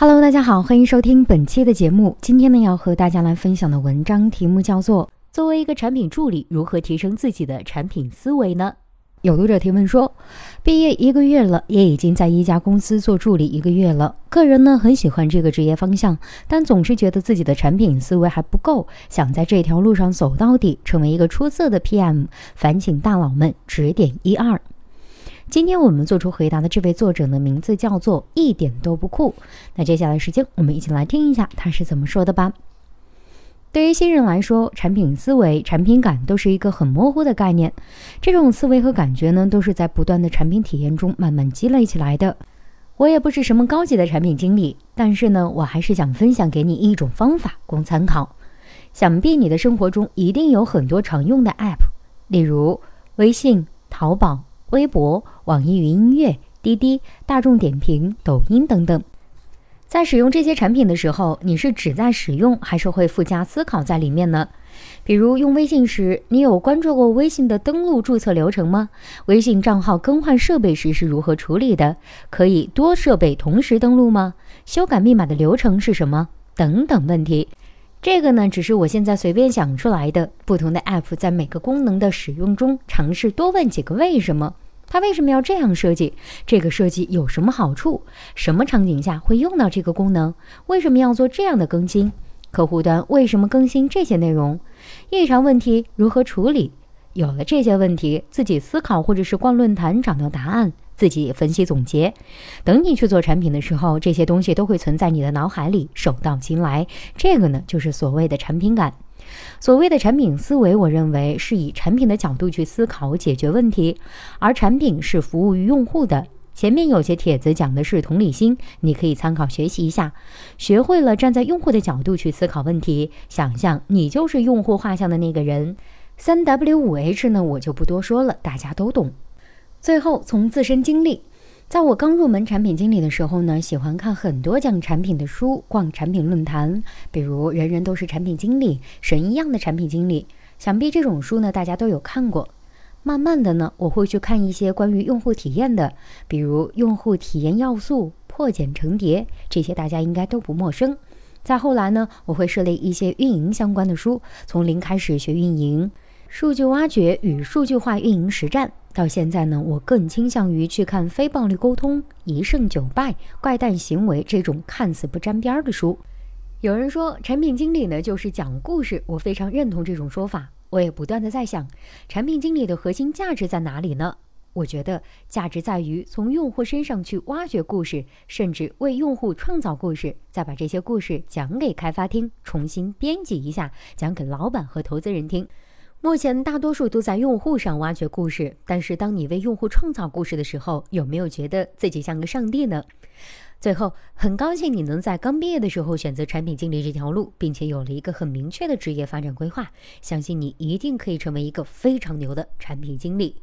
Hello，大家好，欢迎收听本期的节目。今天呢，要和大家来分享的文章题目叫做《作为一个产品助理，如何提升自己的产品思维呢？》有读者提问说，毕业一个月了，也已经在一家公司做助理一个月了。个人呢很喜欢这个职业方向，但总是觉得自己的产品思维还不够，想在这条路上走到底，成为一个出色的 PM。烦请大佬们指点一二。今天我们做出回答的这位作者的名字叫做一点都不酷。那接下来时间，我们一起来听一下他是怎么说的吧。对于新人来说，产品思维、产品感都是一个很模糊的概念。这种思维和感觉呢，都是在不断的产品体验中慢慢积累起来的。我也不是什么高级的产品经理，但是呢，我还是想分享给你一种方法，供参考。想必你的生活中一定有很多常用的 App，例如微信、淘宝。微博、网易云音乐、滴滴、大众点评、抖音等等，在使用这些产品的时候，你是只在使用，还是会附加思考在里面呢？比如用微信时，你有关注过微信的登录注册流程吗？微信账号更换设备时是如何处理的？可以多设备同时登录吗？修改密码的流程是什么？等等问题。这个呢，只是我现在随便想出来的。不同的 App 在每个功能的使用中，尝试多问几个为什么。它为什么要这样设计？这个设计有什么好处？什么场景下会用到这个功能？为什么要做这样的更新？客户端为什么更新这些内容？异常问题如何处理？有了这些问题，自己思考或者是逛论坛找到答案。自己分析总结，等你去做产品的时候，这些东西都会存在你的脑海里，手到擒来。这个呢，就是所谓的产品感。所谓的产品思维，我认为是以产品的角度去思考解决问题，而产品是服务于用户的。前面有些帖子讲的是同理心，你可以参考学习一下。学会了站在用户的角度去思考问题，想象你就是用户画像的那个人。三 W 五 H 呢，我就不多说了，大家都懂。最后，从自身经历，在我刚入门产品经理的时候呢，喜欢看很多讲产品的书，逛产品论坛，比如《人人都是产品经理》《神一样的产品经理》，想必这种书呢大家都有看过。慢慢的呢，我会去看一些关于用户体验的，比如用户体验要素、破茧成蝶，这些大家应该都不陌生。再后来呢，我会涉猎一些运营相关的书，从零开始学运营。数据挖掘与数据化运营实战，到现在呢，我更倾向于去看非暴力沟通、一胜九败、怪诞行为这种看似不沾边的书。有人说产品经理呢就是讲故事，我非常认同这种说法。我也不断的在想，产品经理的核心价值在哪里呢？我觉得价值在于从用户身上去挖掘故事，甚至为用户创造故事，再把这些故事讲给开发厅，重新编辑一下，讲给老板和投资人听。目前大多数都在用户上挖掘故事，但是当你为用户创造故事的时候，有没有觉得自己像个上帝呢？最后，很高兴你能在刚毕业的时候选择产品经理这条路，并且有了一个很明确的职业发展规划，相信你一定可以成为一个非常牛的产品经理。